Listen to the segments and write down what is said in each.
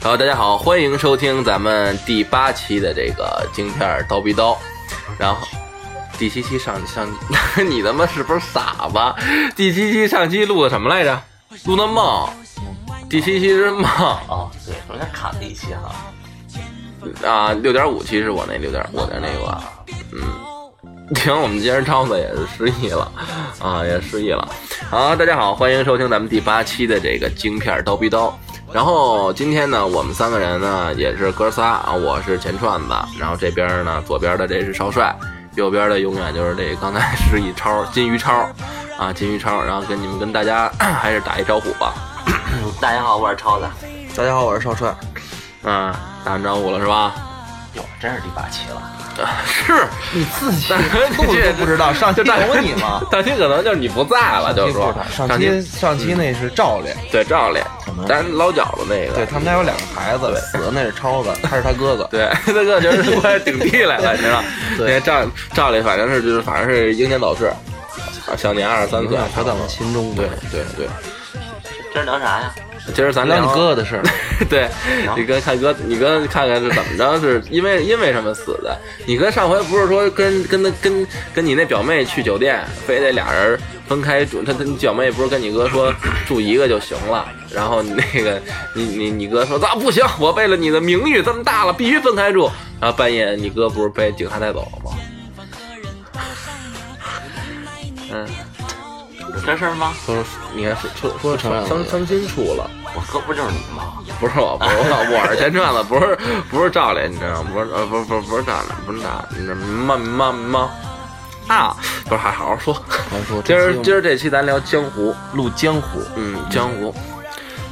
好，大家好，欢迎收听咱们第八期的这个京片儿刀逼刀，然后第七期上上，你他妈是不是傻子？第七期上期录的什么来着？录的梦，第七期是梦哦，对，中间卡了一期哈。啊，六点五期是我那六点我的那个，嗯，行，我们今天超子也是失忆了啊，也失忆了。好，大家好，欢迎收听咱们第八期的这个晶片儿刀逼刀。然后今天呢，我们三个人呢也是哥仨啊，我是钱串子，然后这边呢左边的这是少帅，右边的永远就是这刚才是一超金鱼超啊，金鱼超，然后跟你们跟大家 还是打一招呼吧。大家好，我是超子。大家好，我是少帅。嗯，打完招呼了是吧？哟，真是第八期了。是你自己但是录都不知道，上期大有你吗？大期可能就是你不在了，就是说上期上期那是赵烈，对赵烈，咱捞饺子那个，对他们家有两个孩子，死的那是超子，他是他哥哥。对，他哥就是过来顶替来了，你知道？对那赵赵烈反正是就是反正是英年早逝，啊，享年二十三岁，他在我心中对对对。今儿聊啥呀？今儿咱聊聊你哥哥的事儿。对，你跟看哥，你跟看看是怎么着？是因为因为什么死的？你哥上回不是说跟跟他跟跟你那表妹去酒店，非得俩人分开住？他他你表妹不是跟你哥说 住一个就行了？然后那个你你你哥说那不行，我为了你的名誉这么大了，必须分开住。然后半夜你哥不是被警察带走了吗？嗯，有这事儿吗？说你看说说说承认了伤伤心处了。我哥不就是你吗？不是我，不是我，我是钱串子，不是不是赵磊，你知道吗？不是呃，不是不是不是赵磊，不是赵烈，你知道吗？吗吗啊！不是，还好好说。好说 今儿今儿这期咱聊江湖，录江湖，嗯，江湖，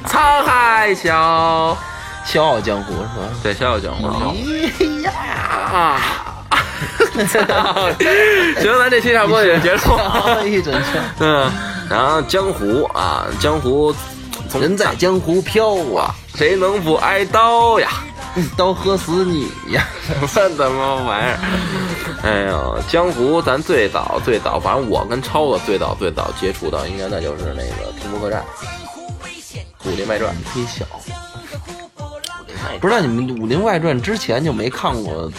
沧海笑，笑傲江湖是吧？对，笑傲江湖。哎呀，啊！行，咱这期差不多也结束。一整圈，嗯，然后江湖啊，江湖，从人在江湖飘啊，谁能不挨刀呀？一 刀喝死你呀！什么玩意儿？哎呦，江湖，咱最早最早，反正我跟超子最早最早接触到，应该那就是那个《天福客栈》《武林外传》。忒小，不知道你们《武林外传》之前就没看过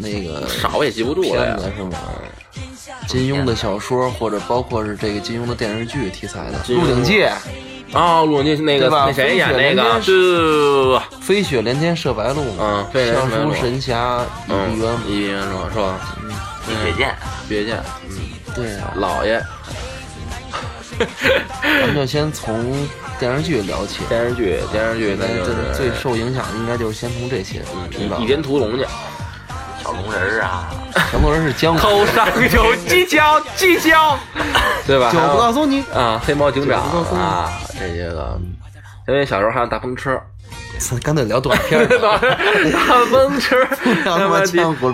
那个 少也记不住了是吗？金庸的小说，或者包括是这个金庸的电视剧题材的《鹿鼎记》哦，陆俊那个吧？那谁演那个？飞雪连天对，飞雪连天射白鹿，嗯飞雪连笑天射白鹿书神侠倚嗯碧鸳，一元是吧？是吧？李雪健，别见，嗯，对啊，老爷，咱们就先从电视剧聊起。电视剧电视剧那那就是这最受影响的应该就是先从这些知道倚。天屠龙去，小龙人儿啊，很多人是江湖，头上有犄角，犄角，对吧？就不告诉你，啊，黑猫警长啊，这些个，因为小时候还有大风车，干脆聊短片儿 大风车，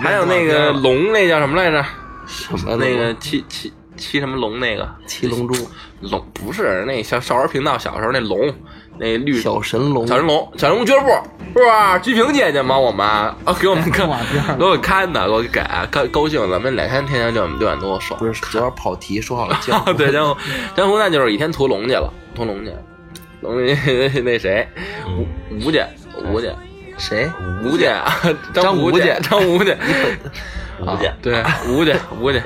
还有那个龙，那叫什么来着？什么那个七七七什么龙那个？七龙珠、龙不是那小少儿频道小时候那龙，那绿小神龙、小神龙，小神龙俱乐部是吧？鞠萍姐姐吗？我们啊，给我们看，给我看的，给我给高高兴，咱们两天天天六点六点多爽。不是主要跑题，说好了江湖对，江湖江湖那就是倚天屠龙去了，屠龙去，龙 那谁，吴吴姐吴姐谁？吴家吴张吴家张吴家 吴家对吴家吴家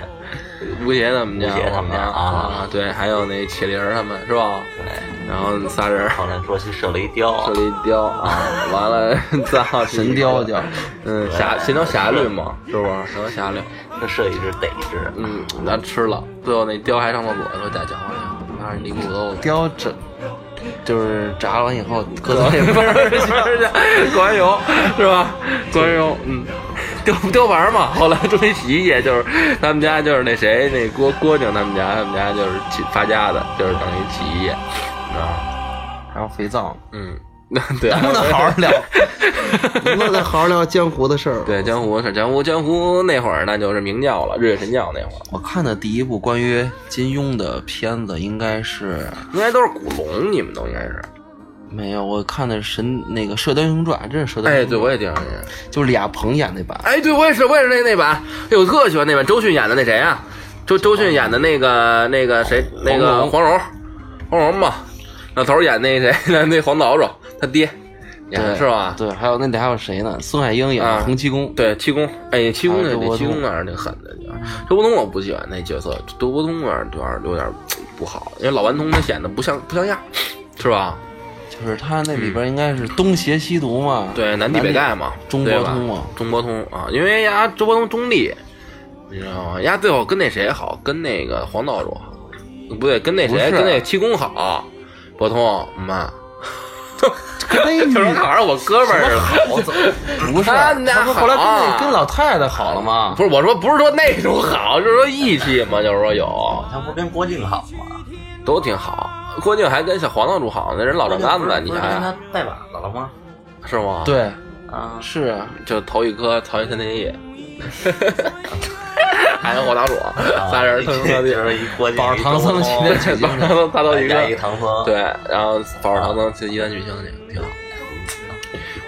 吴邪他们家吴邪他们家啊啊，对，还有那铁林儿他们是吧？对，然后仨人后来说去射了一雕射，了一雕啊，完了 造神雕叫，嗯侠神雕侠侣嘛，是不是？神雕侠侣，那射一只逮一只，嗯，咱吃了，最后那雕还上厕所说再讲话去，拿着泥骨头。雕整就是炸完以后搁到那不边儿是，过完油是吧？过完油，嗯，雕雕完嘛。后来终于洗衣液，就是他们家就是那谁那郭郭靖他们家，他们家就是起发家的，就是等于洗衣液，啊，还有肥皂，嗯，对，能不能好好聊？能不能好好聊江湖的事儿？对，江湖是江湖，江湖那会儿那就是明教了，日月神教那会儿，我看的第一部关于金庸的片子应该是应该都是古龙，你们都应该是。没有，我看的是神那个《射雕英雄传》，真是《射雕哎，英雄传》对，我也听说过。就是李亚鹏演那版。哎，对，我也是，我也是那那版，哎，我特喜欢那版，周迅演的那谁啊？周周迅演的那个那个谁，那个黄蓉，黄蓉嘛，老头儿演那谁，那那黄岛主他爹，是吧？对，还有那里还有谁呢？孙海英演的洪七公，对，七公，哎，七公那七公那是挺狠的，周伯通我不喜欢那角色，周伯通有点有点有点不好，因为老顽童他显得不像不像样，是吧？就是他那里边应该是东邪西毒嘛，对，南帝北丐嘛，中国通嘛，中国通啊，因为呀周伯通中立，你知道吗？丫最后跟那谁好，跟那个黄道主好，不对，跟那谁，跟那七公好，伯通妈。跟那就是好像我哥们儿，好怎么 不是？他那不后来跟那跟老太太好了吗？不是我说，不是说那种好，就是说义气嘛，就是说有，他不是跟郭靖好吗？都挺好。郭靖还跟小黄道主好，那人老丈杆子，你不是跟想想他拜把子了吗？是吗？，对，啊，是啊，就头一颗曹云三天夜，还有火大主，仨人特特地，就是一郭靖，保着唐僧去那取经去，都仨都一个，唐僧，对，然后保着唐僧去一丹取经去，挺好。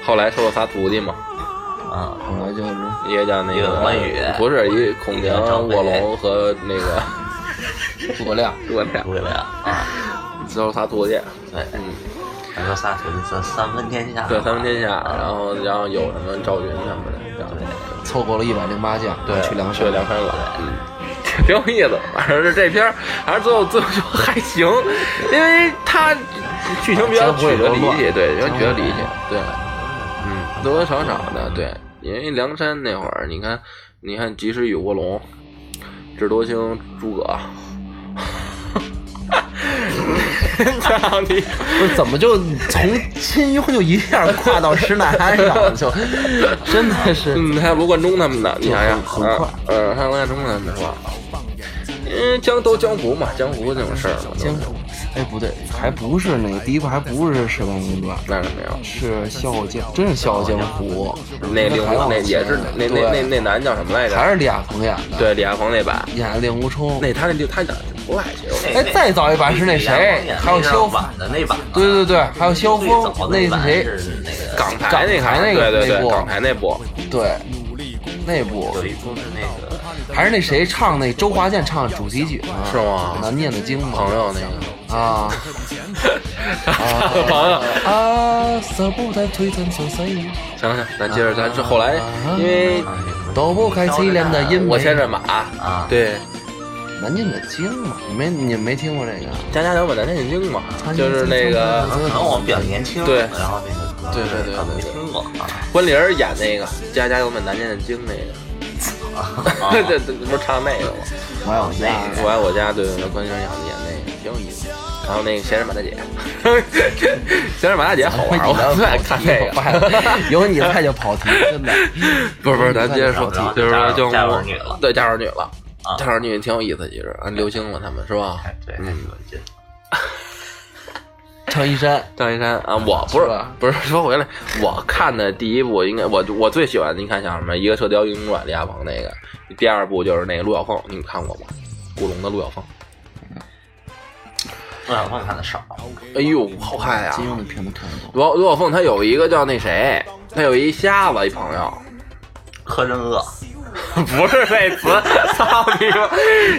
后来收了仨徒弟嘛，啊，后来就是一个叫那一个个关羽不是一个孔明、卧龙和那个诸葛亮，诸葛亮，诸葛亮。啊，收了仨徒弟，对，嗯。他说仨徒弟三三分天下，对，三分天下，啊然后然后有什么赵云什么的，然后凑够了一百零八将，对。去梁去梁山，山了，嗯，挺有意思。反正是这片儿，反正最后最后就还行，因为他剧情比较曲折离奇，对，比较曲折离奇，对，嗯，多多少少的，对，因为梁山那会儿，你看，你看及时雨卧龙，智多星诸葛。操你！不是怎么就从金庸就一下跨到石乃鞍上了，就真的是嗯，还有罗贯中他们的，你想想，嗯，嗯，还有罗贯中他们是吧？因为江都江湖嘛，江湖这种事儿嘛，江湖。哎，不对，还不是那个第一部，还不是《射雕英雄传》，那是没有。是《笑傲江》，真是《笑傲江湖》。那令狐那也是那那那那男叫什么来着？还是李亚鹏演的，对李亚鹏那版，演令狐冲。那他那就他演的不赖，其实我哎，再早一版是那谁，还有萧峰，的那版，对对对，还有萧峰，那是谁，是港台那港台那个对对对，那部港台那部，对，那部有一部是那个还是那谁唱那周华健唱的主题曲呢？是吗难念的经嘛。朋友那个啊 朋友。啊，舍不得推陈出世，行行，咱接着，咱这后来因为躲不开凄凉的阴霾。我牵着马，啊，对，难念的经嘛，你没你没听过这个？家家有本难念的经嘛，就是那个可能我们比较年轻，对然后那个对对对没对听过啊，关凌儿演那个家家有本难念的经那个。对对对，不是唱那个吗？我爱我家，我爱我家，对对对，关凌儿演的演那个挺有意思。然后那个闲人马大姐，闲人马大姐好玩，我最爱看那个。有你在就跑题，真的。不是不是，咱接着说就是说江家有女了对家有儿女了，啊家有儿女挺有意思，其实啊，流星了他们是吧？哎对，嗯有一山，张一山啊，我不是是不是说回来，我看的第一部应该我我最喜欢的，你看像什么？一个《射雕英雄传》李亚鹏那个，第二部就是那个陆小凤，你们看过吗？古龙的陆小凤，陆小凤看的少，哎呦，好看呀！金庸的片子看得多。陆陆小凤他有一个叫那谁，他有一瞎子一朋友，柯镇恶，不是那词，操你妈！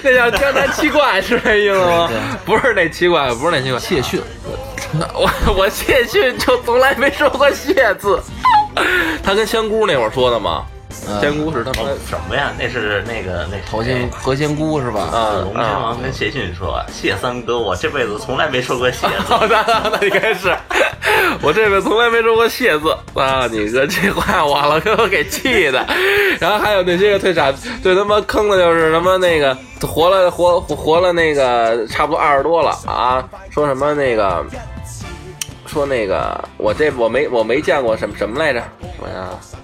那叫江南七怪是这意思吗？不是那七怪，不是那七怪。谢逊，我 我谢逊就从来没说过谢字。他跟香菇那会儿说的吗？嗯香菇是他们哦什么呀？那是那个那头仙何仙姑是吧？啊龙天王跟谢逊说：“谢三哥，我这辈子从来没说过谢字。好的，那应该是我这辈子从来没说过谢字啊！你哥这话我了，给我给气的。然后还有那些个最傻、最他妈坑的，就是什么那个活了活活活了那个差不多二十多了啊，说什么那个说那个我这我没我没见过什么什么来着？我想想，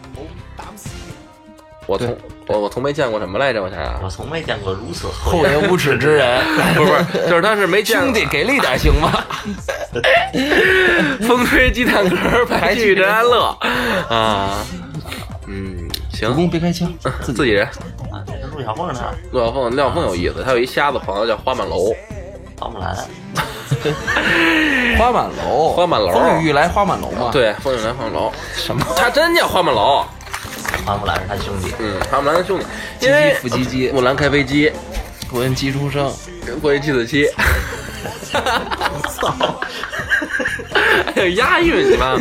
我从我我从没见过什么来着？我想想，我从没见过如此厚颜无耻之人，不是不是，就是他是没见过兄弟给力点行吗？风吹鸡蛋壳，白去人安乐 啊。嗯，行，公别开枪，自己人。啊，这是陆小凤呢，陆小凤，陆小凤有意思，他有一瞎子朋友叫花满楼，花木兰，花满楼，花满楼。风雨欲来花满楼嘛。，对，风雨来花满楼，什么？他真叫花满楼。花木兰是他兄弟。嗯，花木兰的兄弟，因为鸡鸡腹鸡鸡。木兰开飞机，国人鸡出生，过一七子七。押韵，你妈，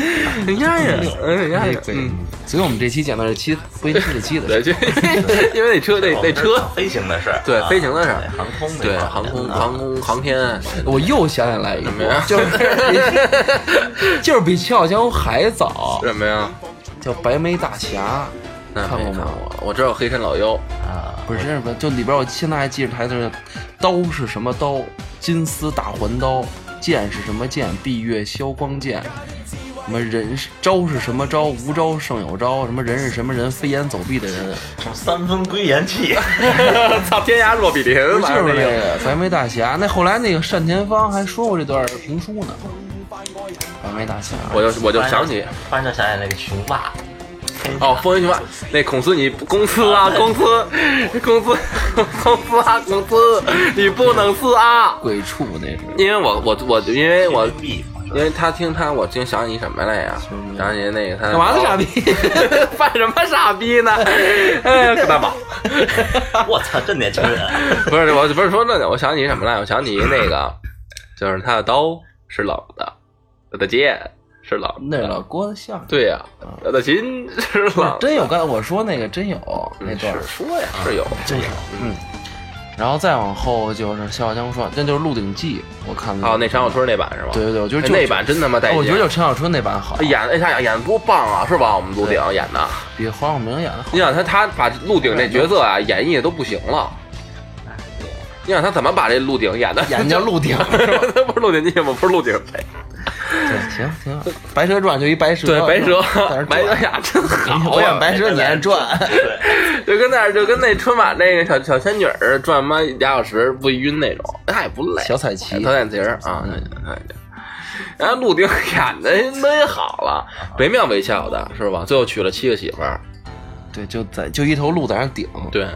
押韵，嗯，押韵，嗯，所以我们这期讲的是期飞机这期的对，就 因为那车那那车，飞行的事儿，对啊飞行的事儿航空那对航空啊航空航天，我又想起来一个就是比就是比《笑傲江湖》还早，什么呀？叫《白眉大侠看看过吗，我知道黑山老妖，啊，》，不是什么，就里边我现在还记着台词是：刀是什么刀？金丝大环刀。剑是什么剑？闭月消光剑。什么人是招是什么招？无招胜有招。什么人是什么人？飞檐走壁的人。什么三分归元气，操，天涯若比邻，不就是那个白眉大侠。那后来那个单田芳还说过这段评书呢。白眉大侠，我就我就想起突然就想起那个雄霸，哦，风云雄霸，那孔司你公司啊，公司，公司，公司啊，公司，你不能撕啊！鬼畜那是。因为我我我因为我必因为他听他，我净想起什么来呀？想起那个他干嘛呢，傻逼？犯什么傻逼呢？哎呀，可大宝！我操，真年轻人，不是，我不是说那个，我想起什么来？我想起那个，就是他的刀是冷的，他的剑是冷的。那是老郭的相声。对呀，他的琴是冷的。真有，刚才我说那个真有那段说呀，是有，真有，嗯。然后再往后就是《笑傲江湖》传，那就是《鹿鼎记》，我看了。哦，那陈小春那版是吧？对对对，我觉得就哎那版真他妈带劲。我觉得就陈小春那版好，演哎他演的多棒啊，是吧？我们鹿鼎演的，比黄晓明演的好。你想他他把鹿鼎这角色啊演绎的都不行了。你想他怎么把这鹿鼎演的？演叫鹿鼎是 吧？他不是鹿鼎记吗？不是鹿鼎谁？对，行挺好。白蛇传就一白蛇，对，白蛇白蛇转呀，真好演白蛇，你演转。对就跟那儿就跟那春晚那个小小仙女儿转妈俩小时不晕那种，那也不累。小彩旗小彩旗儿啊，对对对。然后鹿鼎演的忒好了，惟妙惟肖的是吧？最后娶了七个媳妇儿，对，就在就一头鹿在那顶。对，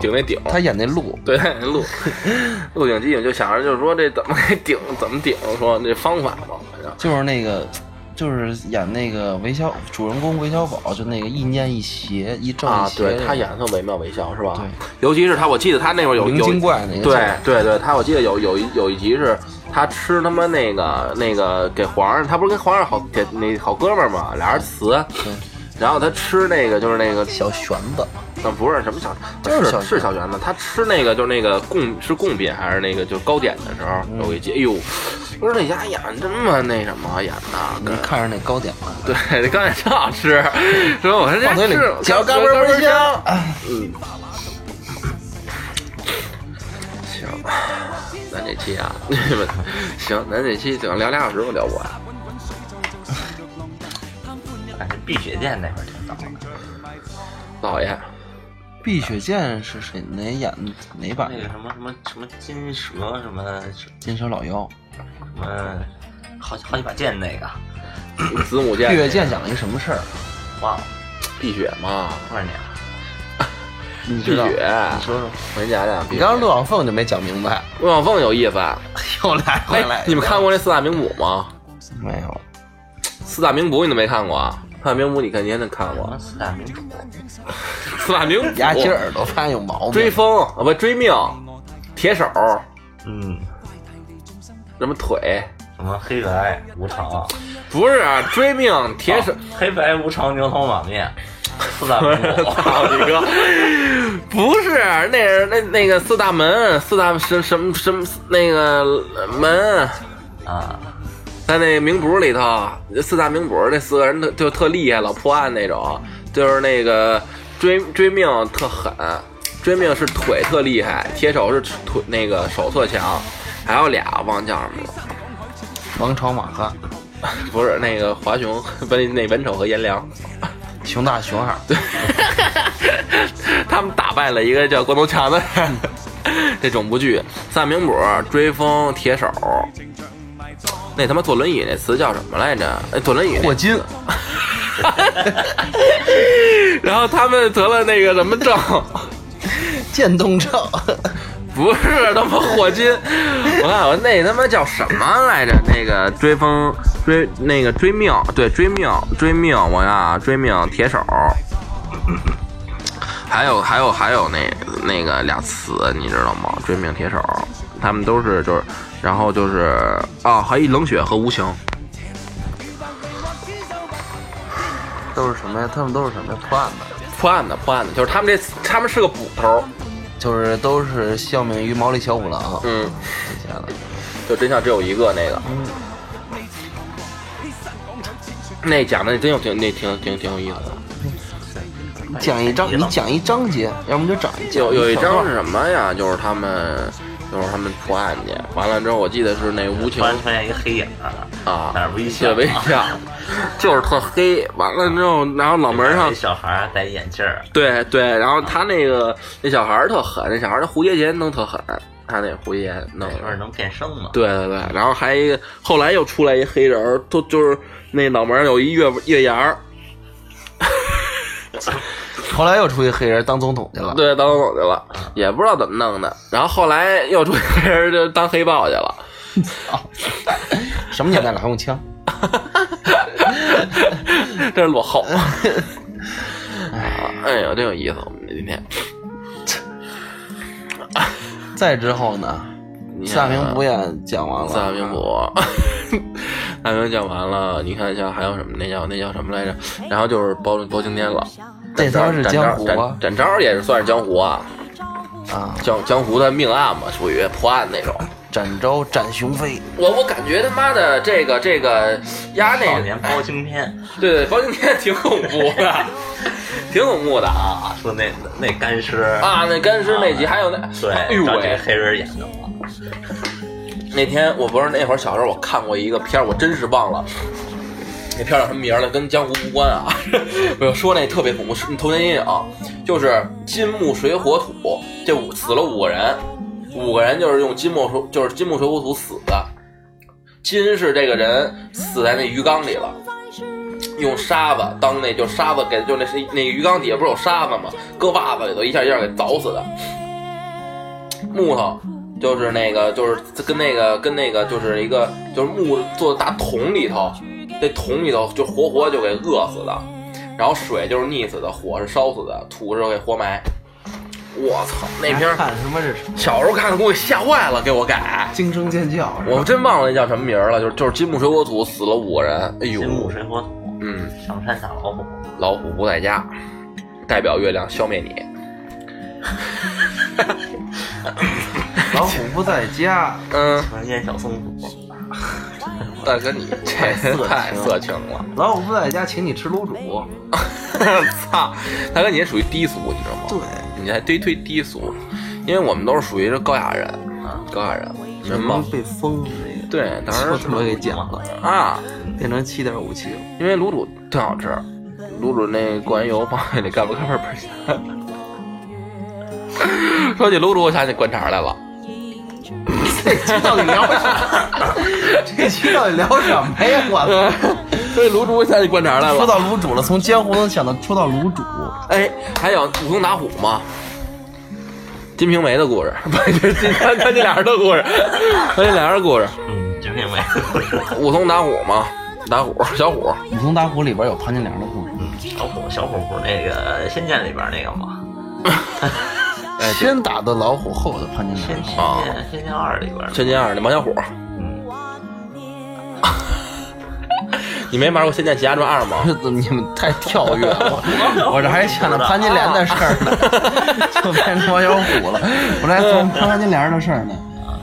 顶那顶，他演那鹿，对演那鹿 鹿鼎记，就想着就是说这怎么给顶，怎么顶，说那方法嘛，反正就是那个，就是演那个韦小主人公韦小宝，就那个一念一邪，一正啊一，邪。对他演的惟妙惟肖是吧？对，尤其是他，我记得他那会儿有有灵精怪那个对对对，他我记得有有一有一集是他吃他妈那个那个给皇上，他不是跟皇上好给那好哥们儿嘛，俩人辞，对然后他吃那个就是那个小玄子，嗯不是什么小，就是小是小圆子，他吃那个就是那个贡是贡品还是那个就是糕点的时候嗯。有一集，哎呦，不是那家演这么那什么演的，你看着那糕点了，对，那糕点真好吃，说我说这放嘴里是嚼嘎嘣嘣香。嗯，行，咱这期啊，行，咱这期只能聊俩小时，我聊不完。但是碧血剑那会儿挺早的，老爷，碧血剑是谁哪演哪版？那个什么什么什么金蛇什么金蛇老妖。什么，好好几把剑那个子母剑，碧血剑讲了一个什么事儿？忘了碧血嘛，多少年了？你知道？碧血，你说说。我给你讲讲。你刚刚陆小凤就没讲明白，陆小凤有意思，啊 又来回来哎，。你们看过那四大名捕吗？没有？四大名捕你都没看过啊？四大名捕你肯定能看过什么。四大名捕？四大名捕，牙尖耳朵发现有毛病。追风啊不追命，铁手嗯，什么腿，什么黑白无常，不是啊追命铁手。黑白无常牛头马面，四大名捕。操你哥！不是，那是那那个四大门，四大什什么什么那个门，啊，在那名捕里头，四大名捕这四个人特就特厉害，老破案那种，就是那个追追命特狠，追命是腿特厉害，铁手是腿那个手特强，还有俩忘叫什么了，王朝马汉，不是那个华雄，不是那文丑和颜良。熊大熊二。对，他们打败了一个叫郭东强的人。这种部剧，三名捕、追风、铁手，那他妈坐轮椅那词叫什么来着？哎，坐轮椅霍金。然后他们得了那个什么症？渐冻症。不是他妈霍金，我看我那他妈叫什么来着？那个追风追那个追命，对追命追命，我看啊追命铁手，还有还有还有那那个俩词你知道吗？追命铁手，他们都是就是，然后就是啊，还有冷血和无情，都是什么呀？他们都是什么呀？破案的，破案的破案的，就是他们这他们是个捕头，就是都是效命于毛利小五郎。嗯，这些的，就真相只有一个那个。那讲的真有挺那挺挺挺有意思的。讲一章，你讲一章节，要么就讲一有有一章是什么呀？就是他们就是他们破案去，完了之后我记得是那吴情突然出现一个黑影儿，啊，在那儿微笑对微笑，就是特黑。完了之后，然后脑门上那小孩儿戴眼镜儿，对对，然后他那个那小孩特狠，那小孩儿那蝴蝶结弄特狠，他那蝴蝶弄的。那会儿能变声嘛？对对对，然后还一个后来又出来一黑人儿，都就是那脑门上有一月月牙儿，后来又出一黑人当总统去了。对，当总统去了，也不知道怎么弄的。然后后来又出一黑人就当黑豹去了，什么年代了还用枪？真是落后。哎呦，真有意思！我们这今天，再之后呢？你四大看名捕也讲完了。四大名捕，大名讲完了，你看一下还有什么？那叫那叫什么来着？然后就是包包青天了。那招是展江湖啊展展昭也是算是江湖啊，啊！江江湖的命案嘛，属于破案那种。展昭展雄飞，我我感觉他妈的这个这个压那个，少年包青天对对，包青天挺恐怖的，挺恐怖的啊啊，说那那干尸啊！那干尸那集还有那，对，哎呦喂！找这个黑人演的嘛，那天我不是那会儿小时候我看过一个片儿，我真是忘了。那片儿叫什么名儿了？跟江湖无关啊！我就说那特别恐怖，是童年阴影，就是金木水火土，这五死了五个人，五个人就是用金木水就是金木水火土死的。金是这个人死在那鱼缸里了，用沙子当那就沙子给就那是那鱼缸底下不是有沙子吗？搁袜子里头一下一下给凿死的。木头就是那个就是跟那个跟那个就是一个就是木做的大桶里头，那桶里头就活活就给饿死的，然后水就是溺死的，火是烧死的，土是给活埋。我操，那片儿看什么是小时候看的给我吓坏了，给我改。惊声尖叫？我真忘了那叫什么名儿了，就是就是金木水火土死了五个人，哎呦金，木水火土，嗯，上山打老虎，老虎不在家，代表月亮消灭你。老虎不在家，嗯，突然间小松鼠，大哥你 这太色情了，老虎不在家，请你吃卤煮。操！大哥你这属于低俗，你知道吗？对，你还忒忒低俗，因为我们都是属于这高雅人啊，高雅人，什么？被封的那个，对，当时说他妈给剪了，啊，变成七点五七了。因为卤煮特好吃，卤煮那过完油放那里干不干倍儿倍儿香。说起卤煮，我想起灌肠来了。这期到底聊啥？这期到底聊什么呀？我操！说起卤煮，我想起观察来了说。到卤煮了，从江湖能想到说到卤煮，哎，还有武松打虎吗？金瓶梅的故事，不是金潘潘金莲的故事，潘金莲的故事。嗯，金瓶梅，武松打虎吗？打虎，小虎。武松打虎里边有潘金莲的故事。小虎小虎不是那个《仙剑》里边那个吗？哎，先打的老虎，后的潘金莲。啊仙剑仙剑二里边的，仙剑二里王小虎，嗯，你没玩过《仙剑奇侠传二》吗？你们太跳跃了，我这还想着潘金莲的事儿呢，就变成王小虎了。我这还琢磨潘金莲的事儿呢，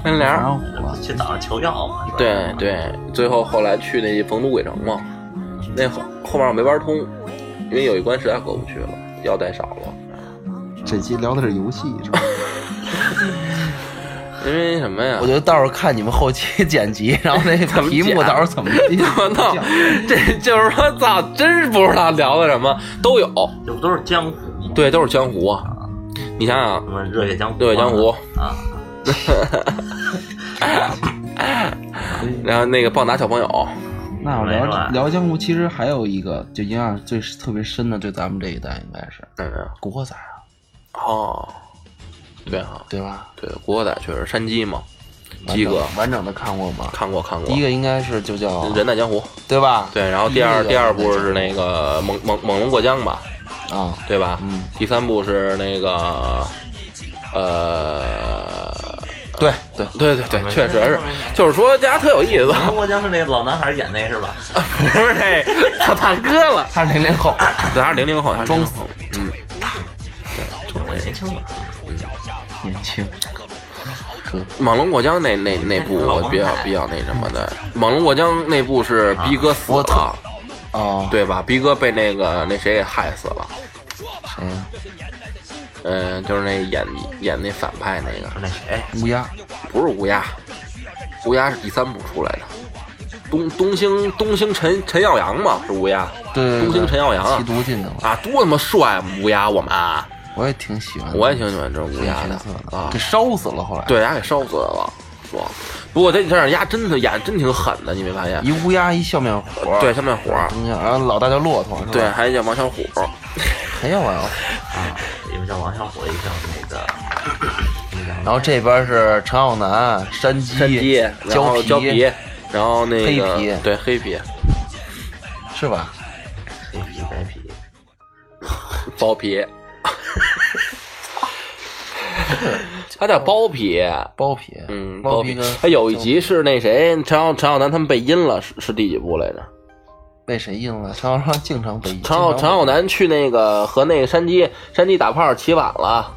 潘金莲？王小虎了。去岛上求药嘛，对对，最后后来去那冯都鬼城嘛，那后后面我没玩通，因为有一关实在过不去了，药带少了。这期聊的是游戏，是吧？因为什么呀？我觉得到时候看你们后期剪辑，然后那个题目到时候怎么我操，这就是说，操，真是不知道聊的什么，都有，这不都是江湖吗？对，都是江湖啊。你想想什，么热血江湖啊，热血江湖啊，然后那个棒打小朋友，那我聊聊江湖，其实还有一个就影响最特别深的，对咱们这一代应该是嗯，《古惑仔》啊，哦，对哈、对吧？对，古惑仔确实山鸡嘛，鸡哥完整的看过吗？看过看过。第一个应该是就叫《人在江湖》，对吧？对，然后第二第二部是那个猛猛猛龙过江吧，啊，对吧？嗯，第三部是那个，呃，对对，对对对，确实是，就是说大家特有意思。龙过江是那个老男孩演那是吧？不是那他大哥了，他是零零后，对，他是零零后，他装嗯，我年轻嘛，年轻。猛龙过江那那那部我比较比较那什么的，猛龙过江那部是逼哥死了，哦，对吧？逼哥被那个那谁给害死了，谁？嗯，就是那演演那反派那个，说那谁，乌鸦。不是乌鸦，乌鸦是第三部出来的。东东兴东兴陈陈耀阳嘛，是乌鸦。对对对东兴陈耀阳啊吸毒进去了，啊，多他妈帅啊！乌鸦，我们啊，我也挺喜欢，我也挺喜欢这种乌鸦的啊给。烧死了。后来，对，丫给烧死了，说。不过这这样丫真的演真挺狠的，你没发现？一乌鸦一笑面虎，对，，笑面火，中间然后老大叫骆驼，对，，还叫王小虎，还有啊。啊，一个叫王小虎，一个叫那个，然后这边是陈浩南、山鸡、山鸡，然胶后胶皮，然后那个黑皮对黑皮，是吧？黑皮白皮，包皮，他叫包皮，包皮，嗯，包皮他有一集是那谁陈浩陈浩南他们被阴了，是是第几部来着？被谁阴了？陈浩南经常被阴。陈浩陈浩南去那个和那个山鸡山鸡打炮起晚了，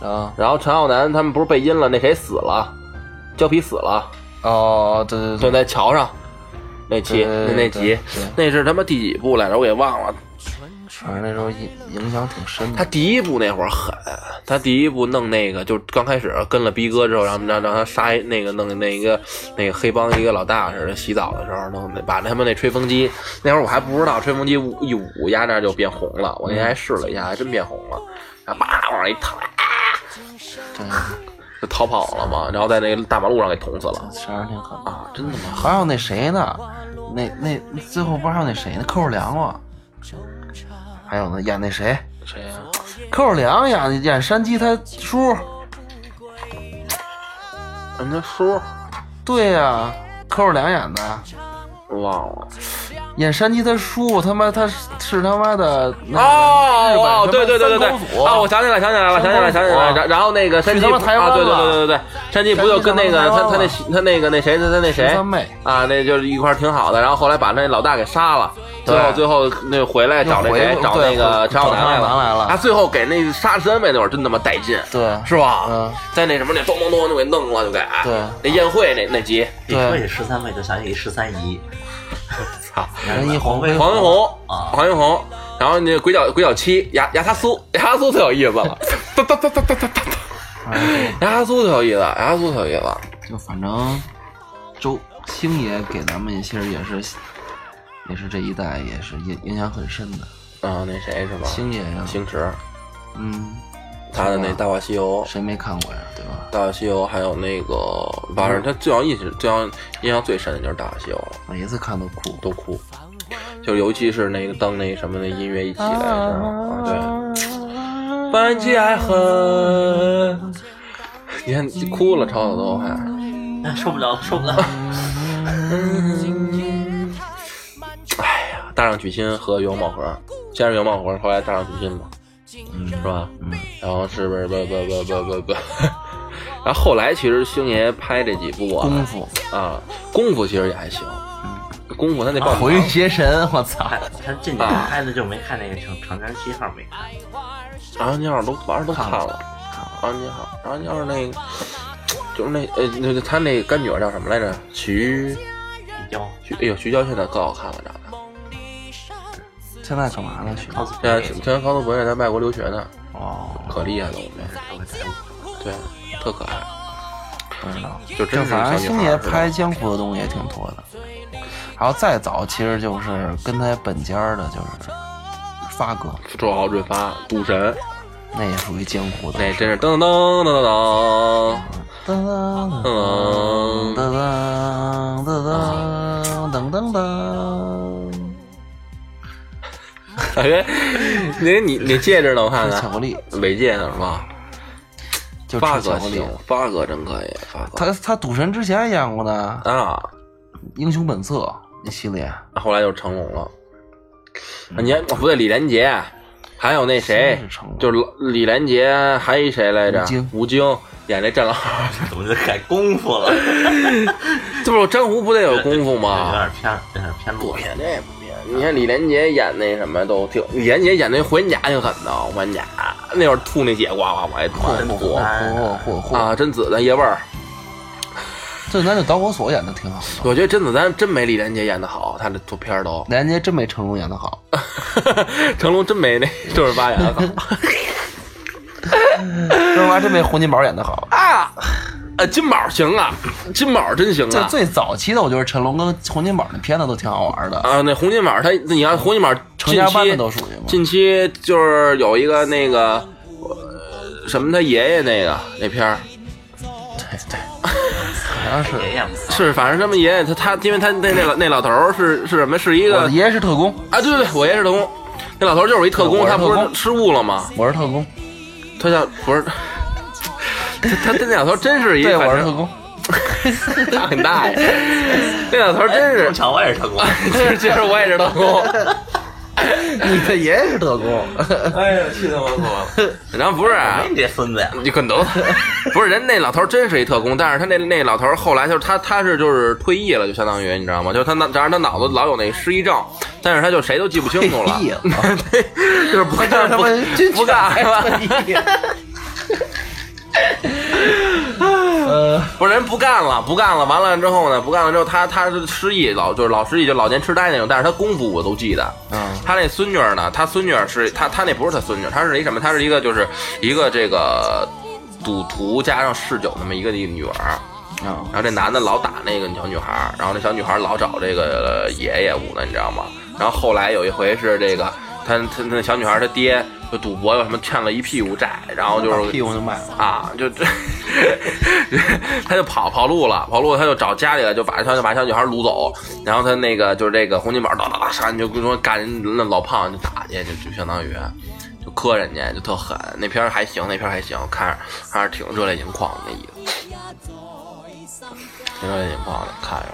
啊，然后陈浩南他们不是被阴了，那谁死了？胶皮死了，哦，对对对就在桥上那期那那集，那是他妈第几部来着？我给忘了。反正那时候影影响挺深的。他第一部那会儿狠，他第一部弄那个，就刚开始跟了逼哥之后，让让让他杀那个弄那个那个黑帮一个老大似的，洗澡的时候弄那把他们那吹风机，那会儿我还不知道吹风机捂一捂压那就变红了，我那天还试了一下，还真变红了，然后叭往上一躺，对，就逃跑了嘛，然后在那个大马路上给捅死了杀人挺狠。啊！真的吗？还有那谁呢？那那最后不是还有那谁呢？寇世良吗？还有呢，演那谁？谁呀、寇世良演演山鸡他叔。人家叔对呀、寇世良演的，忘了。演山鸡他叔，他妈他是是他妈的那个哦哦，对对对对对。什么三公，主？啊，我想起来，想起来了，想起来，想起来了。然然后那个山鸡啊，对对了。对对对，山鸡不就跟那个他他那他那个那谁他他那谁？三妹。啊，那就是一块挺好的，然后后来把那老大给杀了。最后对最后那回来找那又谁找那个回陈浩南来找陈浩南来了。他最后给那杀十三妹那会儿真他妈带劲，对。是吧？嗯，在那什么那咚咚咚就给弄了，就给对。那宴会那那集，一说起十三妹，就想起十三姨，操，黄飞鸿，黄飞鸿啊，黄飞鸿，然后那鬼脚鬼脚七，牙牙他苏，牙他苏特有意思了，哒哒哒哒哒哒哒哒，牙他苏特有意思，牙他苏特有意思，就反正周星爷给咱们其实也是也是这一代也是影影响很深的。啊，那谁是吧？星爷，星驰，嗯。他的那《大话西游》，《谁没看过呀？对吧？大话西游》还有那个，反正他最要印象最要印象最深的就是《大话西游》了，每一次看都哭。都哭。就尤其是那个当那什么那音乐一起来的时候，啊，对，半起爱恨，你看你哭了，超子都还。哎受不了了，受不了。哎呀，大上举心和元宝盒，先是元宝盒，后来大上举心嘛，是吧？嗯，然后是不是不不不不不不，然后后来其实星爷拍这几部啊，功夫，啊，功夫其实也还行，功夫他那棒子回邪神，我操！他他近年拍的就没看那个长长江七号没看，长江七号都完事都看了，长江号，长江号那个就是那呃那个他那干女儿叫什么来着？徐徐娇徐，哎呦徐娇现在可好看了，长得。现在干嘛呢？去告诉现在现在高德博士在外国留学呢，哦，可厉害了，我们对，特可爱。不知道。就真是反正星爷拍江湖的东西也挺多的。然后再早，其实就是跟他本家的，就是发哥，绰号润发赌神，那也属于江湖的。那真是噔噔噔噔噔噔噔噔噔噔噔噔噔，大哥，那你你戒指呢？我看看，巧克力尾戒呢是吧？就发哥吃巧克力行。，发哥真可以，发哥他他赌神之前演过的啊，《英雄本色》那系列，后来就成龙了。啊你还不对，李连杰，还有那谁是，就是李连杰，还一谁来着吴京？吴京演那战狼，怎么就改功夫了？这不江湖不得有功夫吗有？点偏，有点偏路。不偏，这。你看李连杰演那什么都挺，李连杰演那霍元甲挺狠的，霍元甲那会儿吐那血呱呱往外吐真吐的嚯嚯嚯！啊，甄子丹爷味儿。甄子丹就导火索演的挺好的，我觉得甄子丹真没李连杰演的好，他的图片儿都。李连杰真没成龙演的好。成龙真没那周润发演的好周润发真没洪金宝演的好。啊。呃，金宝行啊，金宝真行啊。这最早期的，我觉得成龙跟洪金宝那片子都挺好玩的。啊，那洪金宝他，你看洪金宝近成家班的期都属于嘛。近期就是有一个那个呃什么他爷爷那个那片儿，对对，好像是。爷爷嘛，是反正他们爷爷他他，因为他那那老那老头儿是是什么？是一个我爷爷是特工，啊，对对对，我爷爷是特工，那老头儿就是一特工，我是他不特工是失误了吗？我是特工，他叫不是，他他他那老头真是一我是特工。大很大呀，那老头真是正，巧我也是特工。其实其实我也是特工。你的爷爷是特工，哎呀，气他妈死我了！然后不是啊，你这孙子呀！你滚犊子！不是人那老头真是一特工，但是他那那老头后来就是他他是就是退役了，就相当于你知道吗？就是他脑，当然他脑子老有那失忆症，但是他就谁都记不清楚了退役了，就是不干不他妈不干是吧？呃，不是人不干了，不干了，完了之后呢，不干了之后他他是失忆，老就是老失忆，就老年痴呆那种，但是他功夫我都记得。嗯他那孙女呢，他孙女是他他那不是他孙女儿，他是一什么？他是一个就是一个这个赌徒加上嗜酒那么一个一个女儿。啊，然后这男的老打那个小女孩，然后那小女孩老找这个呃爷爷捂的，你知道吗？然后后来有一回是这个他他那小女孩儿他爹就赌博又什么欠了一屁股债，然后就是屁股就卖了。啊，就这，他就跑跑路了，跑路他就找家里了，就把他就把小女孩掳走，然后他那个就是这个洪金宝哒哒哒上去就跟说干人那老胖就打去，就就相当于就磕人家，就特狠。那片儿还行，那片儿还行，看着还是挺热泪盈眶的那意思，挺热泪盈眶的，看着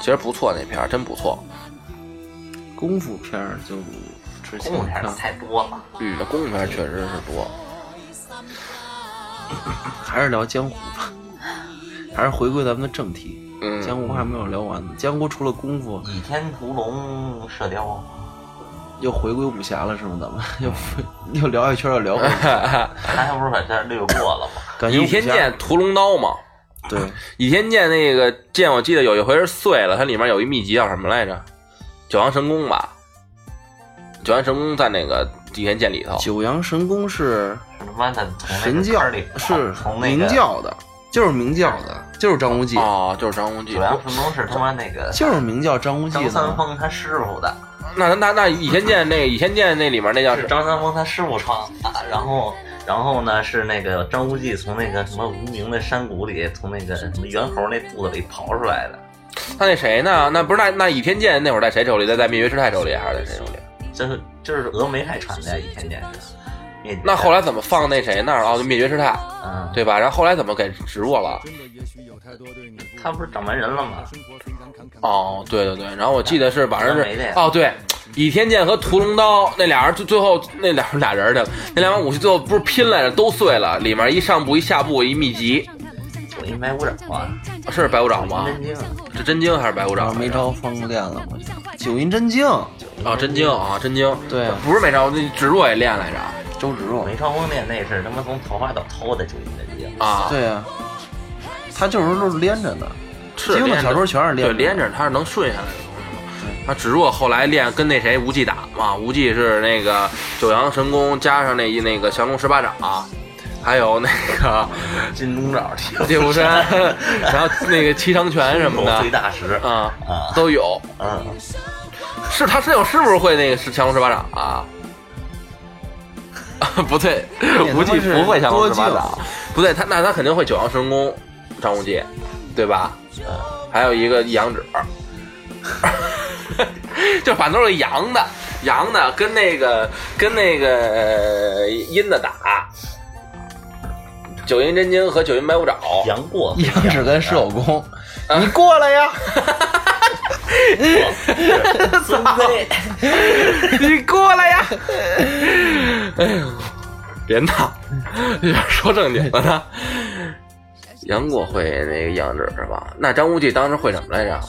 其实不错，那片儿真不错。功夫片儿就之前功夫片看太多了。嗯，那功夫片确实是多。还是聊江湖吧，还是回归咱们的正题。嗯，江湖还没有聊完呢，江湖除了功夫，《倚天屠龙》《射雕又回归武侠了是吗？咱们 又又聊一圈，又聊回来，》，他不是把这略过了吗？感觉倚天剑屠龙刀嘛。对，倚天剑那个剑，我记得有一回是碎了，它里面有一秘籍叫什么来着？九阳神功吧。九阳神功在那个倚天剑里头。九阳神功是是他妈的神教里，是从那个明教的，就是明教的，就是张无忌，哦，就是张无忌九。阳神功是他妈那个就是明教张无忌张三的。丰他师傅的，那那那倚天剑那个倚天剑那里面那叫是张三丰他师傅创的。然后然后呢是那个张无忌从那个什么无名的山谷里，从那个什么猿猴那肚子里刨出来的。他那谁呢？那不是那那倚天剑那会儿在谁手里？在在灭绝师太手里还是在谁手里？这是这是峨眉派传的呀，倚天剑那后来怎么放那谁那儿？啊，就灭绝师太，嗯，对吧？然后后来怎么给植入了？他不是掌门人了吗？哦，对对对，然后我记得是反正是哦，对，倚天剑和屠龙刀那俩人最最后那俩俩人的那两把武器最后不是拼来着，都碎了，里面一上部一下部一秘籍，九阴白骨爪啊，是白骨爪吗？真经。是真经还是白骨爪啊，？没招方练了，我觉得九阴真经，啊，真经啊，真经。对不是没招，那芷若也练来着周芷若，梅超风练那是他妈从桃花岛偷的九阴真经。啊。对啊，他就是都是连着的，是连着金庸的小说全是连着对连着，他是能顺下来的东西嘛。他芷若后来练跟那谁无忌打嘛，无忌是那个九阳神功加上那一那个降龙十八掌，还有那个 金钟罩、铁布衫，然后那个七伤拳什么的最大石。啊啊都有。嗯，是他是有是不是会那个是降龙十八掌啊？不对，无忌不会降龙十八掌，不对，他那他肯定会九阳神功，张无忌，对吧？还有一个一阳指，就反正都是阳的，阳的跟那个跟那个呃阴的打，九阴真经和九阴白骨爪，杨过一阳指跟狮吼功，你过来呀！孙飞，你过来呀！哎呦，别闹，说正经的呢。杨过会那个杨志是吧？那张无忌当时会什么来着？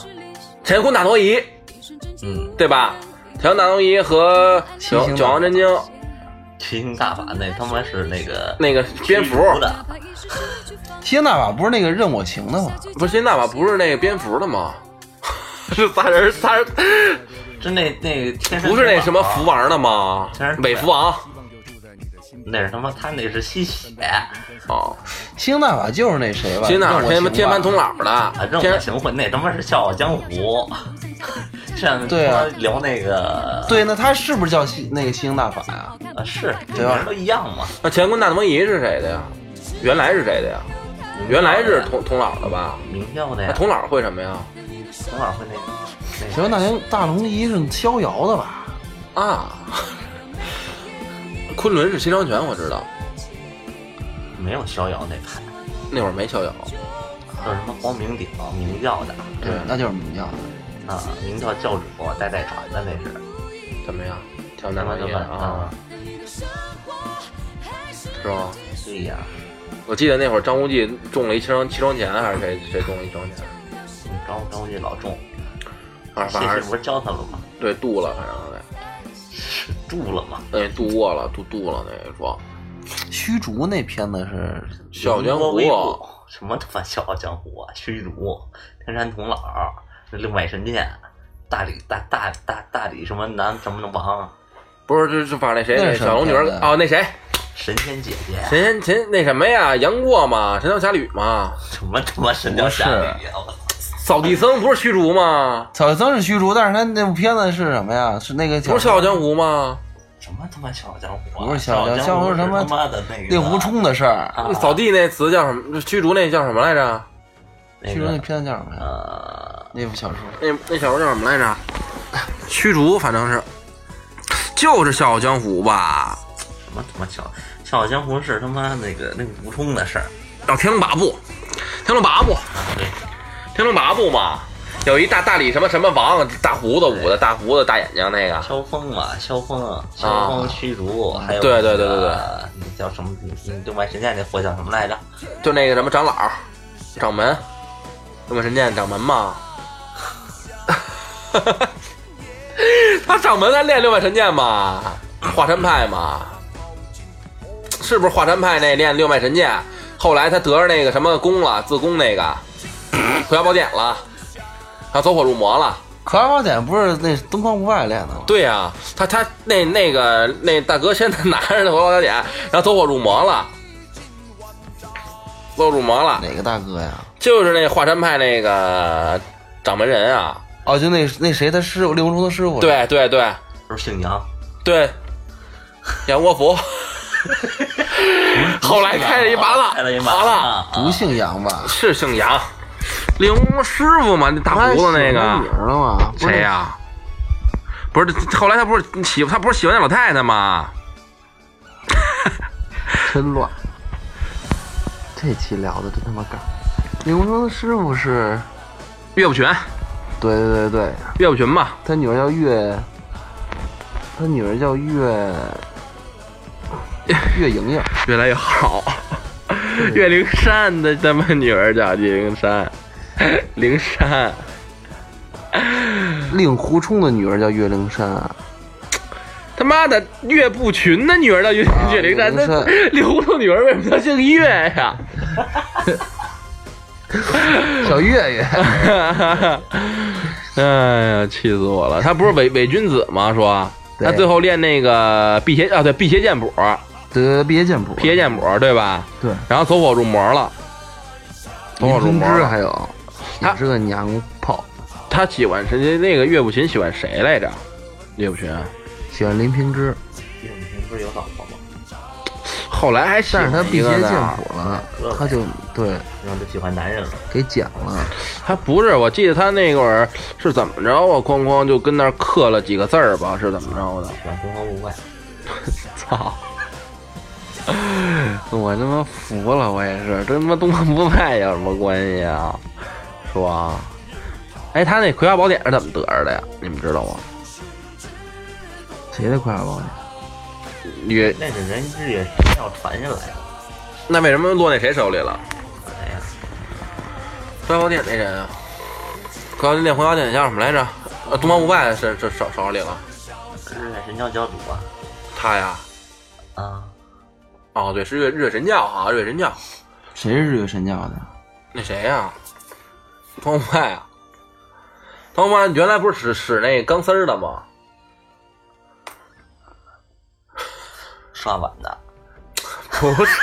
乾坤大挪移，嗯，对吧？乾坤大挪移和九九阳真经，七星大法那他妈是那个那个蝙蝠驱逐的，七星大法不是那个任我行的吗？不是天大法不是那个蝙蝠的吗？是 仨人，仨人是那那个天不是那什么福王的吗全是？伪福王那是他妈他那是吸血哦，七星大法就是那谁吧？星大法天任我行吧天盘童姥啊，的，任我天行会那他妈是笑傲江湖，上对啊聊那个对，那他是不是叫七那个七星大法呀？啊是对吧都一样嘛，那乾坤大挪移是谁的呀？原来是谁的呀？原来是童童姥的吧？明教的呀，那童姥会什么呀？童姥会那个那行，那行大挪移是逍遥的吧？啊，昆仑是西双拳，我知道，没有逍遥那派，那会儿没逍遥。叫什么光明顶明教的，对那就是明教的。啊，明教教主代代传的那是，怎么样？乾坤大他妈的啊啊，，是吗？对呀，我记得那会儿张无忌中了一七双七双钱，还是谁谁中了一双钱？张张无忌老中，反正不是教他了吗？对渡了，反正是住了吗？对，那渡过了，度度了那个双。虚竹那片子是《笑傲江湖什么他妈《笑傲江湖》啊？虚竹、天山童姥、六脉神剑、大理大大大大理什么南什么的王、不是，这是反正那谁小龙女儿哦，那谁神仙姐姐，神仙神那什么呀？杨过嘛，《神雕侠侣》嘛，什么他妈神雕侠侣啊！我操扫地僧不是虚竹吗？扫地僧是虚竹，但是他那部片子是什么呀？是那个不是《笑傲江湖》吗？什么他妈笑傲江湖啊？不是笑傲江江笑傲是他妈是他妈的那个令狐冲的事儿。啊扫地那词叫什么？虚竹那叫什么来着？那虚竹那片子叫什么呀？呃，那部小说那那小说叫什么来着？虚竹，反正是就是《笑傲江湖》吧？什么他妈笑笑傲江湖是他妈那个那个吴冲的事儿叫《天龙八部》，《天龙八部》，《啊，对，天龙八部》嘛，有一大大理什么什么王，大胡子捂的大胡子大眼睛那个，萧峰嘛，萧峰，萧峰虚竹，还有啊对对对对对那叫什么？六脉神剑那货叫什么来着？就那个什么长老、掌门，六脉神剑掌门嘛。他掌门还练六脉神剑嘛？华山派嘛？是不是华山派那练六脉神剑？后来他得着那个什么功了，自宫那个葵花宝典了，他走火入魔了。葵花宝典不是那东方不败练的吗？对呀、他他那那个那大哥现在 拿着那葵花宝典，然后走火入魔了，走火入魔了。哪个大哥呀？就是那华山派那个掌门人啊，哦，就那那谁他师傅，令狐冲的师傅。，对对对不是姓杨，对，杨国福，后来开了一麻辣，开了一麻麻辣啊不姓杨吧？是姓杨，令狐冲师傅嘛，那大胡子那女个儿了吗？谁呀、不是，后来他不是喜他不是喜欢那老太太吗？真乱。这期聊的真他妈尬。令狐冲的师傅是，岳不群，对对对对，岳不群吧，他女儿叫岳，他女儿叫岳岳莹莹。越来越好。岳灵珊的他们女儿叫岳灵珊，灵珊。令狐冲的女儿叫岳灵珊啊，他妈的，岳不群的女儿叫岳岳灵珊，那令狐冲女儿为什么叫姓岳呀？小岳岳。哎呀，气死我了！他不是伪伪君子吗？说他最后练那个辟邪啊，对辟邪剑谱，得毕业剑谱，辟邪剑谱对吧？对，然后走火入魔了。走火林平入魔还有，他也是个娘炮，他喜欢谁？那个岳不群喜欢谁来着？岳不群喜欢林平之，岳不群不是有老婆吗？后来还喜但是他辟邪剑。谱了，他就对然后就喜欢男人了，给剪了。他不是，我记得他那会儿是怎么着啊？哐哐就跟那儿刻了几个字儿吧？是怎么着的？喜欢东方不败。操！我他妈服了，我也是，这他妈东方不败有什么关系啊？是吧？哎，他那葵花宝典是怎么得着的呀？你们知道吗？谁的葵花宝典？岳那是人日月神庙传下来的。那为什么落那谁手里了？哎呀，葵花宝典那人啊，葵花店葵花宝典叫什么来着？呃，东方不败是是少少领啊，日月神教教主啊他呀，啊，哦对，是日日月神教啊，日月神教。谁是日月神教的？那谁呀、东方不败啊，东方不败原来不是使使那钢丝儿的吗？刷碗的。不是，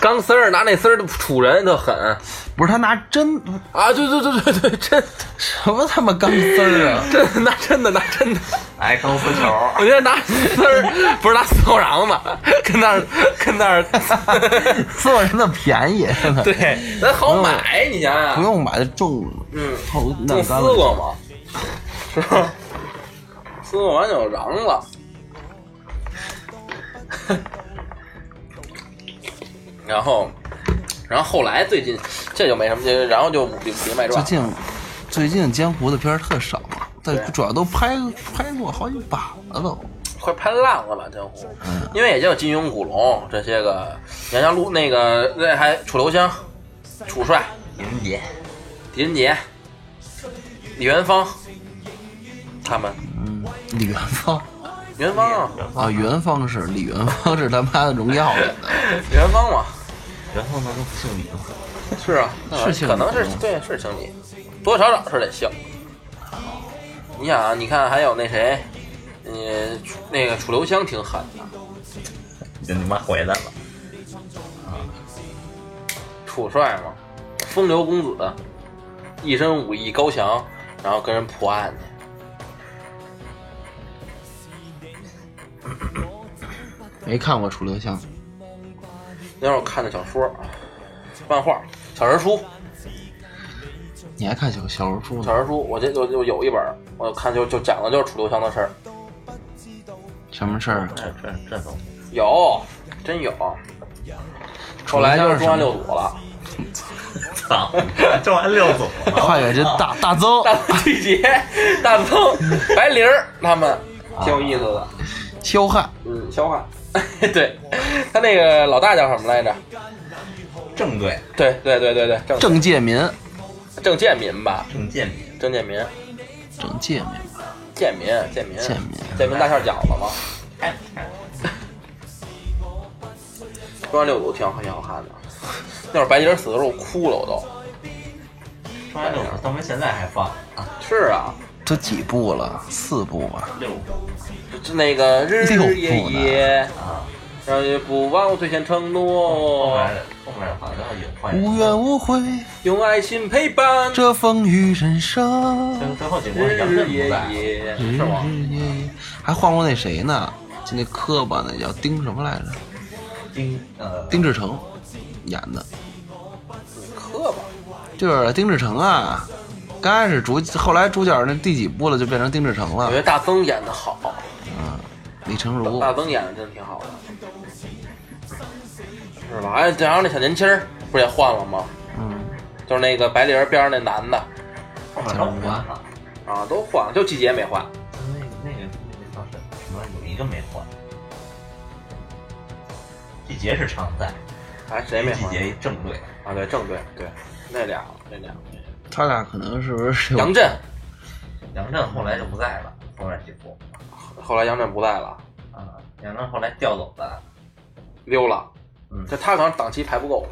钢丝儿拿那丝儿杵人特狠不是他拿针，啊！对对对对对，针 什么他妈钢丝儿啊？真拿真的拿真的，哎，钢丝球，我觉得拿丝儿不是拿丝后瓤子，跟那儿跟那儿，做人的便宜，真的对，咱好买，你想不，用买重，嗯，头弄干了。过吗？是吧？丝瓜完就瓤了。然后，然后后来最近这就没什么，这然后就《武林武林外传》最近最近江湖的片儿特少，但对。主要都拍拍过好几把了都。快拍烂了吧江湖，因为也就金庸、古龙这些个，杨家路那个那还楚留香、楚帅、狄仁杰，狄仁杰、李元芳，他们。嗯，李元芳。元芳啊，啊，元芳是李元芳是他妈的荣耀里的，元芳嘛，然后呢都不姓李吗？是啊，是姓可能是对是姓李，多多少少是得姓。你想啊，你看还有那谁，呃，楚那个楚留香挺狠的，就你妈回来了，啊楚帅嘛，风流公子，一身武艺高强，然后跟人破案去。没看过楚留香，那会儿看的小说、漫画、小人书、你还看小小人书呢？小人书，我这就就有一本，我看就就讲的就是楚留香的事儿，什么事儿？这这这都有，真有。后来就是中安六组了，操，中完六组了，跨越这大大增大季节、大增、白灵儿他们挺有意思的，肖汉，嗯，消化。对他那个老大叫什么来着？郑队。对对对对对，郑郑介民，郑建民吧，郑建民，郑建民，郑介民，建民，建民，建民。建民大馅饺子吗。哎。哎中央六组挺好挺好看的，那会儿白洁死的时候我哭了，我都。中央六组到们现在还放。啊，是啊，都几部了？四部吧。六部。就那个日六日夜夜，啊，让也不忘兑现承后诺面，后面好像也换无怨无悔，用爱心陪伴，这风雨人生。最最后结果日杨震日夜不在，夜，日是吗？日夜夜，还换过那谁呢？就那磕巴那叫丁什么来着？丁呃丁志成演的，磕吧，就是丁志成啊。刚开始主，后来主角那第几部了，就变成丁志成了我觉。得大曾演的好，嗯，李成儒大曾演的真的挺好的，是吧？哎，然后那小年轻儿不是也换了吗？嗯，就是那个白灵边上那男的后面都换了，啊，都换了，就季节没换。那个那个那个叫什什么？有一个没换，季节是常在，哎，谁没换？季节正对，啊，对，正对对，那俩那俩，他俩可能是不是有杨震，杨震后来就不在了，后来几部后来杨震不在了，啊，杨震后来调走了，溜了。嗯这他可能档期排不够，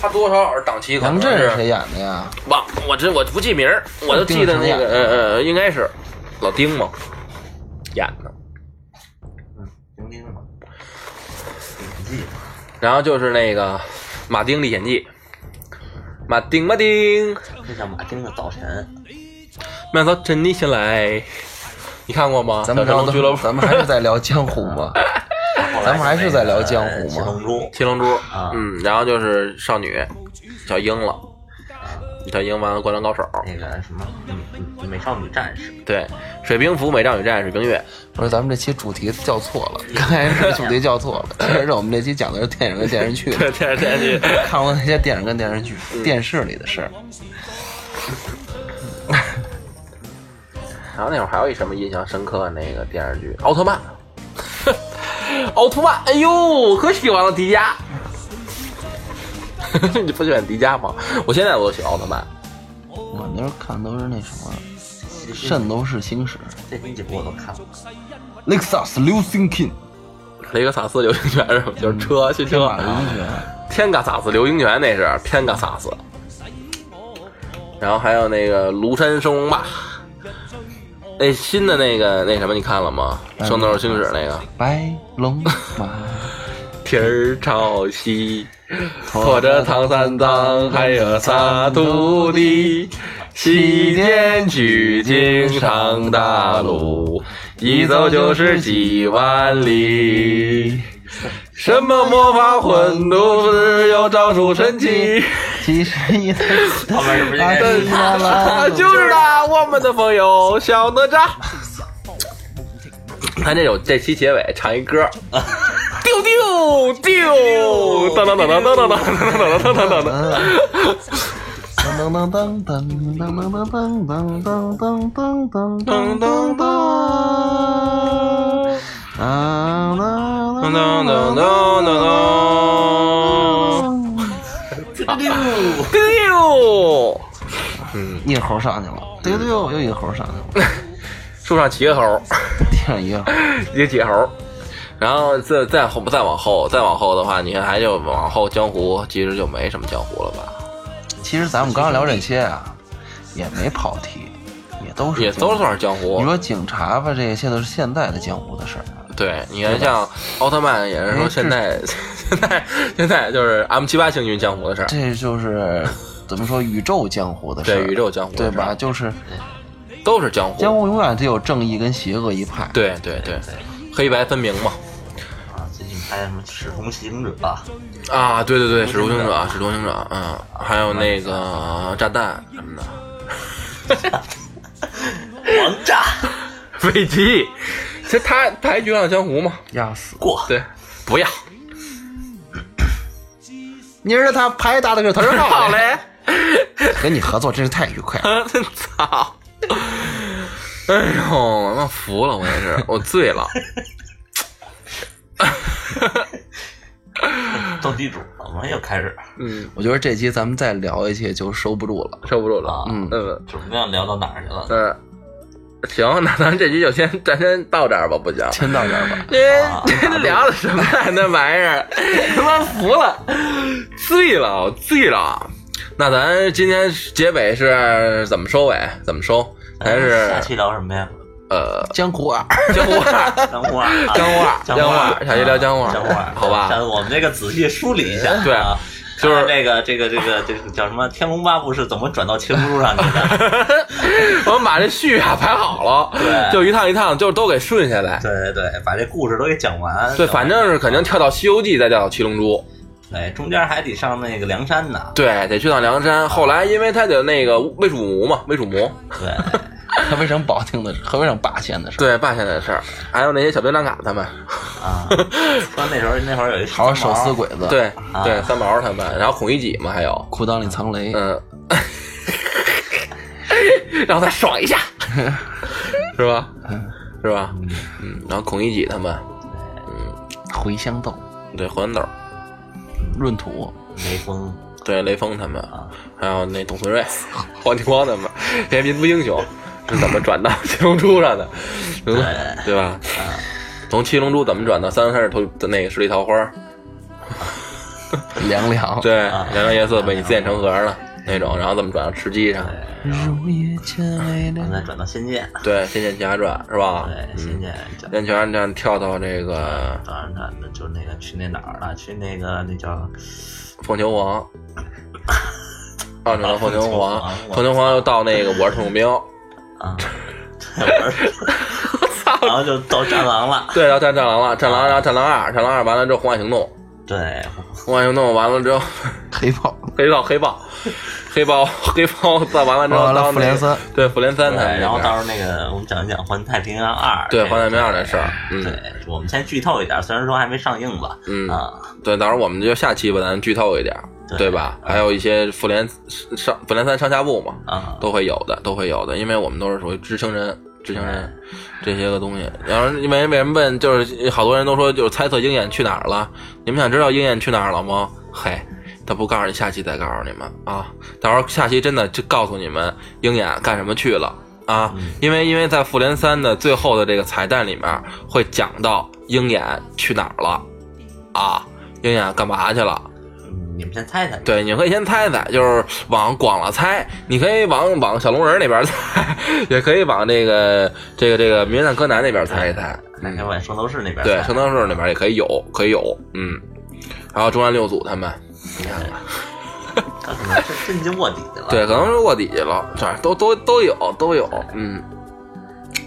他多多少少是档期可能杨震是是谁演的呀？忘，我这我不记名儿，我就记得那个呃呃，应该是老丁嘛演的。嗯，丁丁嘛，演技然后就是那个《马丁历险记》，马丁马丁，这叫马丁的早晨，明早晨你醒来，你看过吗？咱们聊小神龙俱乐部，咱们还是在聊江湖吗？咱们还是在聊江湖吗七龙珠七龙珠啊，嗯，然后就是少女小樱了，小樱完了灌篮高手，那个什么，嗯嗯，美少女战士，对，水兵服、美少女战士、冰月，不是，咱们这期主题叫错了，刚开始主题叫错了。其实我们这期讲的是电影跟电视剧，对电视剧，看过那些电影跟电视剧、电视里的事儿。然后那会儿还有一什么印象深刻的那个电视剧《奥特曼》，奥特曼，哎呦，可喜欢了迪迦，你不喜欢迪迦吗？我现在我都喜欢奥特曼。我那时候看都是那什么《圣斗士星矢这这几部我都看了。》，Lexus 流星 King，雷克萨斯流星拳是吧？就是车汽车天马天嘎萨斯流星拳那是天嘎萨斯，然后还有那个庐山升龙霸，那新的那个那什么你看了吗？嗯圣斗士星矢那个白龙马，天儿朝西，驮着唐三藏，还有仨徒弟，西天取经上大路，一走就是几万里。什么魔法混都是有招数神奇，其实一的 后面是不是应该是？啊，就是他，我们的朋友小哪吒。他这有这期结尾唱一歌，丢丢丢，当当当当当当当当当当当当当。噔噔噔噔噔噔噔噔噔噔噔噔噔噔噔噔噔，啊啦当当当当当当，溜丢！嗯，一个猴上去了，丢丢，又一个猴上去了，树上骑个猴，地上一个猴，一个铁猴。然后再再后再往后再往后的话，你看还就往后江湖其实就没什么江湖了吧？其实咱们刚刚聊这些啊，也没跑题，也都是也都算是江湖你。说警察吧，这些都是现在的江湖的事儿。对，你看像奥特曼也是说现在 现在现在就是 M 七八星云江湖的事儿，这就是怎么说宇宙江湖的事儿，对宇宙江湖的事儿对吧？就是都是江湖。江湖永远得有正义跟邪恶一派。对对对，黑白分明嘛。啊！最近拍什么《使徒行者》啊，对对对，使徒行者，使徒行者，嗯，还有那个炸弹什么的，王炸 飞机，其实他他还绝唱江湖嘛？压死！过，对，不要，你是他拍打的是他是好嘞，跟你合作真是太愉快了。操！哎呦，我妈服了，我也是，我醉了。斗地主了，我们又开始嗯，我觉得这期咱们再聊下去就收不住了。收不住了。啊，嗯嗯准备要聊到哪儿去了？嗯，行，那咱这集就先咱先到这儿吧，不行？先到这儿吧。这这 聊的什么呀？那玩意儿，他妈服了，醉了，醉了。那咱今天结尾是怎么收尾？怎么收？还是下期聊什么呀？呃江湖啊，江湖二，江湖二，江湖二江江湖二二，下期聊江湖二江湖二，好吧我们这个仔细梳理一下，对啊，就是看看这个这个这个这个叫什么《天龙八部》是怎么转到七龙珠上去的？我们把这序啊排好了，对就一趟一趟，就都给顺下来。对对对，把这故事都给讲完。对，反正是肯定跳到《西游记》，再跳到《七龙珠》。对，中间还得上那个梁山呢。对，得去趟梁山。后来因为他的那个魏蜀吴嘛，魏蜀吴，对，河北省保定的河北省霸县的事儿。对霸县的事儿，还有那些小兵张嘎他们，啊，说那时候那会儿有一还有手撕鬼子，，对啊对三毛他们，然后孔乙己嘛，还有裤裆里藏雷，嗯，让他爽一下，是吧？是吧？嗯，然后孔乙己他们，嗯茴香豆，对茴香豆，闰土，雷锋对雷锋他们，啊，还有那董存瑞、黄继光他们，这些民族英雄是怎么转到 七龙珠上的？对对吧？从七龙珠怎么转到三十头的那个十里桃花？凉凉，对，凉凉夜色被你自建成盒了那种，然后怎么转到吃鸡上？入夜渐微凉。然后再转到仙剑，对，《仙剑奇侠传》是吧？对，仙嗯，剑讲仙剑这样跳到这个当然他那就那个去那哪儿了？去那个那叫凤求凰，啊，转到凤求凤求凰凰，凤求凰又到那个我是特种兵，啊，然后就到战狼了。对，然后战战狼了，战狼，然后战狼二，战狼二完了之后，红海行动，对，红海行动完了之后，黑豹，黑豹，黑豹，黑豹，黑豹，再完了之后到那个复联三，对，复联三对然后到时候那个我们讲一讲《环太平洋二》。对这个环太平洋二的事儿嗯对，我们先剧透一点，虽然说还没上映吧，嗯啊，对，到时候我们就下期吧，咱剧透一点，对对吧？还有一些复联上复联三上下部嘛，啊，都会有的，都会有的，因为我们都是属于知情人，知情人这些个东西。然后因为为什么问，就是好多人都说就是猜测鹰眼去哪儿了？你们想知道鹰眼去哪儿了吗？嘿，他不告诉你，下期再告诉你们啊。到时候下期真的就告诉你们鹰眼干什么去了啊，因为因为在复联三的最后的这个彩蛋里面会讲到鹰眼去哪儿了啊，鹰眼干嘛去了。嗯你们先猜猜。对，你可以先猜猜，就是往广了猜，你可以往往小龙人那边猜，也可以往这个这个这个名侦探柯南那边猜一猜。那天往圣斗士那边对，圣斗士那边也可以有，可以有，嗯。然后中原六组他们，你看看，他可能是真进卧底去了。对，可能是卧底去了，这都都都有都有，嗯。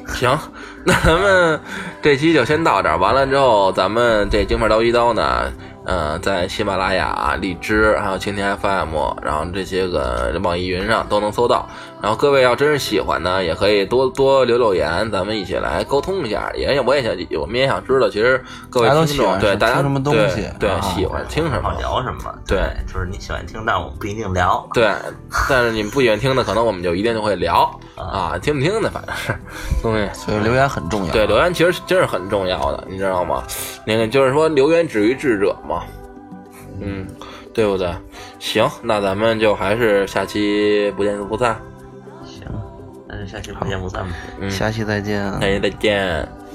行，那咱们这期就先到这儿。完了之后，咱们这京范刀一刀呢，嗯，在喜马拉雅、荔枝还有蜻蜓 FM，然后这些个网易云上都能搜到。然后各位要真是喜欢呢，也可以多多留留言，咱们一起来沟通一下。也我也想，我们也想知道，其实各位都听众喜欢对大家什么东对西对啊喜欢听什么，聊什么？对就是你喜欢听，但我们不一定聊。对，但是你们不喜欢听的，可能我们就一定就会聊啊，听不听的，反正是东西。所以留言很重要。对，留言其实真是很重要的，你知道吗？那个就是说，留言止于智者嘛，嗯，对不对？行，那咱们就还是下期不见不散，行，那就下期不见不散吧。嗯，下期再见。下期再见。